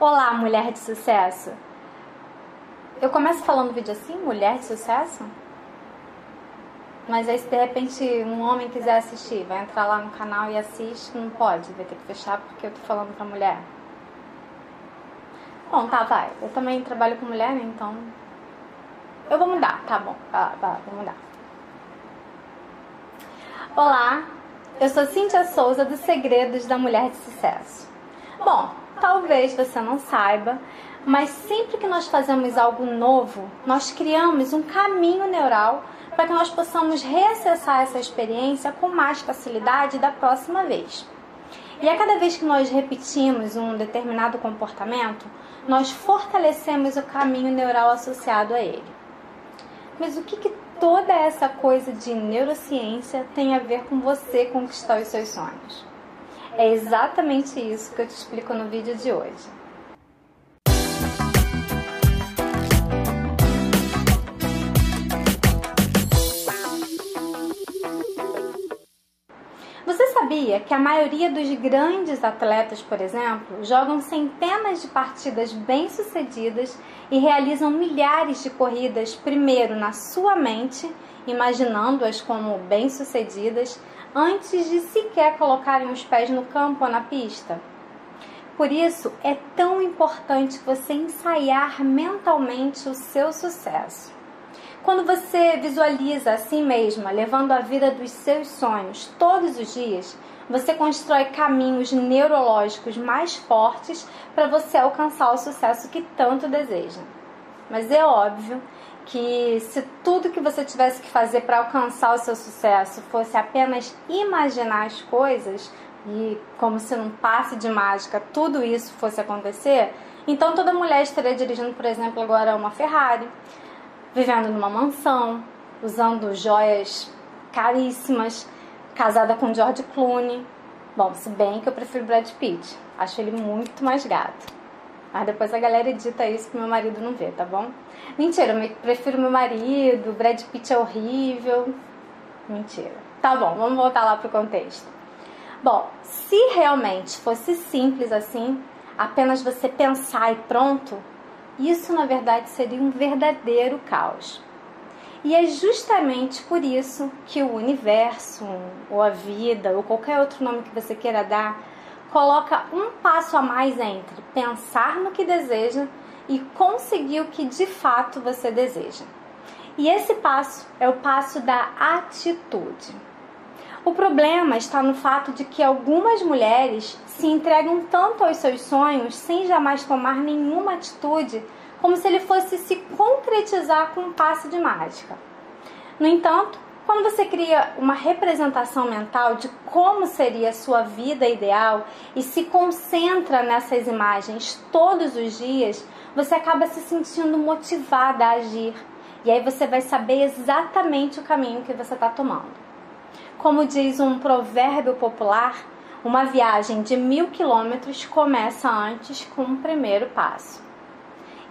Olá, mulher de sucesso. Eu começo falando vídeo assim, mulher de sucesso? Mas aí se de repente um homem quiser assistir, vai entrar lá no canal e assiste, não pode, vai ter que fechar porque eu tô falando pra mulher. Bom, tá, vai. Eu também trabalho com mulher, né? Então. Eu vou mudar, tá bom. Tá, tá, vou mudar. Olá, eu sou Cíntia Souza dos Segredos da Mulher de Sucesso. Bom, Talvez você não saiba, mas sempre que nós fazemos algo novo, nós criamos um caminho neural para que nós possamos reacessar essa experiência com mais facilidade da próxima vez. E a cada vez que nós repetimos um determinado comportamento, nós fortalecemos o caminho neural associado a ele. Mas o que, que toda essa coisa de neurociência tem a ver com você conquistar os seus sonhos? É exatamente isso que eu te explico no vídeo de hoje. Você sabia que a maioria dos grandes atletas, por exemplo, jogam centenas de partidas bem-sucedidas e realizam milhares de corridas primeiro na sua mente, imaginando-as como bem-sucedidas, antes de sequer colocarem os pés no campo ou na pista. Por isso, é tão importante você ensaiar mentalmente o seu sucesso. Quando você visualiza a si mesma levando a vida dos seus sonhos todos os dias, você constrói caminhos neurológicos mais fortes para você alcançar o sucesso que tanto deseja. Mas é óbvio que se tudo que você tivesse que fazer para alcançar o seu sucesso fosse apenas imaginar as coisas e como se num passe de mágica tudo isso fosse acontecer, então toda mulher estaria dirigindo, por exemplo, agora uma Ferrari, vivendo numa mansão, usando joias caríssimas, casada com George Clooney. Bom, se bem que eu prefiro Brad Pitt, acho ele muito mais gato. Mas depois a galera edita isso pro meu marido não ver, tá bom? Mentira, eu prefiro meu marido, Brad Pitt é horrível. Mentira. Tá bom, vamos voltar lá pro contexto. Bom, se realmente fosse simples assim, apenas você pensar e pronto, isso na verdade seria um verdadeiro caos. E é justamente por isso que o universo, ou a vida, ou qualquer outro nome que você queira dar, coloca um passo a mais entre pensar no que deseja e conseguir o que de fato você deseja. E esse passo é o passo da atitude. O problema está no fato de que algumas mulheres se entregam tanto aos seus sonhos sem jamais tomar nenhuma atitude, como se ele fosse se concretizar com um passe de mágica. No entanto, quando você cria uma representação mental de como seria a sua vida ideal e se concentra nessas imagens todos os dias, você acaba se sentindo motivada a agir. E aí você vai saber exatamente o caminho que você está tomando. Como diz um provérbio popular, uma viagem de mil quilômetros começa antes com o um primeiro passo.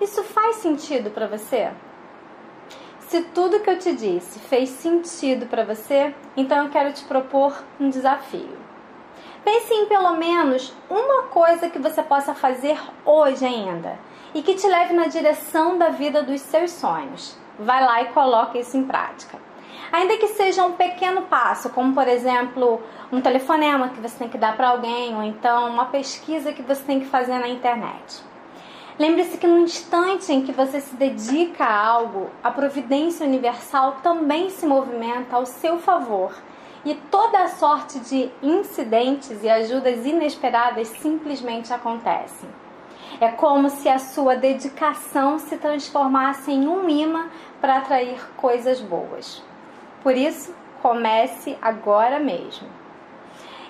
Isso faz sentido para você? Se tudo que eu te disse fez sentido para você, então eu quero te propor um desafio. Pense em pelo menos uma coisa que você possa fazer hoje ainda e que te leve na direção da vida dos seus sonhos. Vai lá e coloque isso em prática. Ainda que seja um pequeno passo, como por exemplo, um telefonema que você tem que dar para alguém, ou então uma pesquisa que você tem que fazer na internet. Lembre-se que no instante em que você se dedica a algo, a providência universal também se movimenta ao seu favor e toda a sorte de incidentes e ajudas inesperadas simplesmente acontecem. É como se a sua dedicação se transformasse em um imã para atrair coisas boas. Por isso, comece agora mesmo.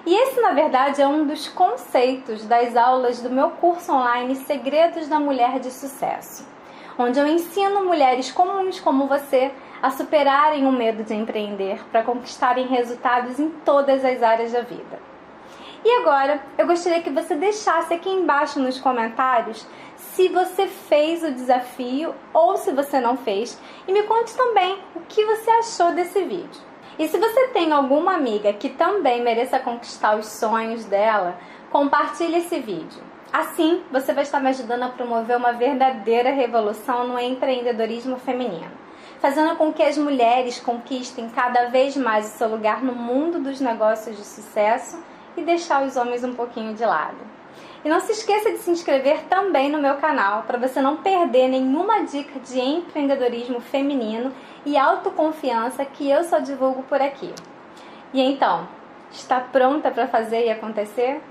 E esse, na verdade, é um dos conceitos das aulas do meu curso online Segredos da Mulher de Sucesso, onde eu ensino mulheres comuns como você a superarem o medo de empreender para conquistarem resultados em todas as áreas da vida. E agora, eu gostaria que você deixasse aqui embaixo nos comentários se você fez o desafio ou se você não fez e me conte também o que você achou desse vídeo. E se você tem alguma amiga que também mereça conquistar os sonhos dela, compartilhe esse vídeo. Assim, você vai estar me ajudando a promover uma verdadeira revolução no empreendedorismo feminino, fazendo com que as mulheres conquistem cada vez mais o seu lugar no mundo dos negócios de sucesso e deixar os homens um pouquinho de lado. E não se esqueça de se inscrever também no meu canal para você não perder nenhuma dica de empreendedorismo feminino e autoconfiança que eu só divulgo por aqui. E então, está pronta para fazer e acontecer?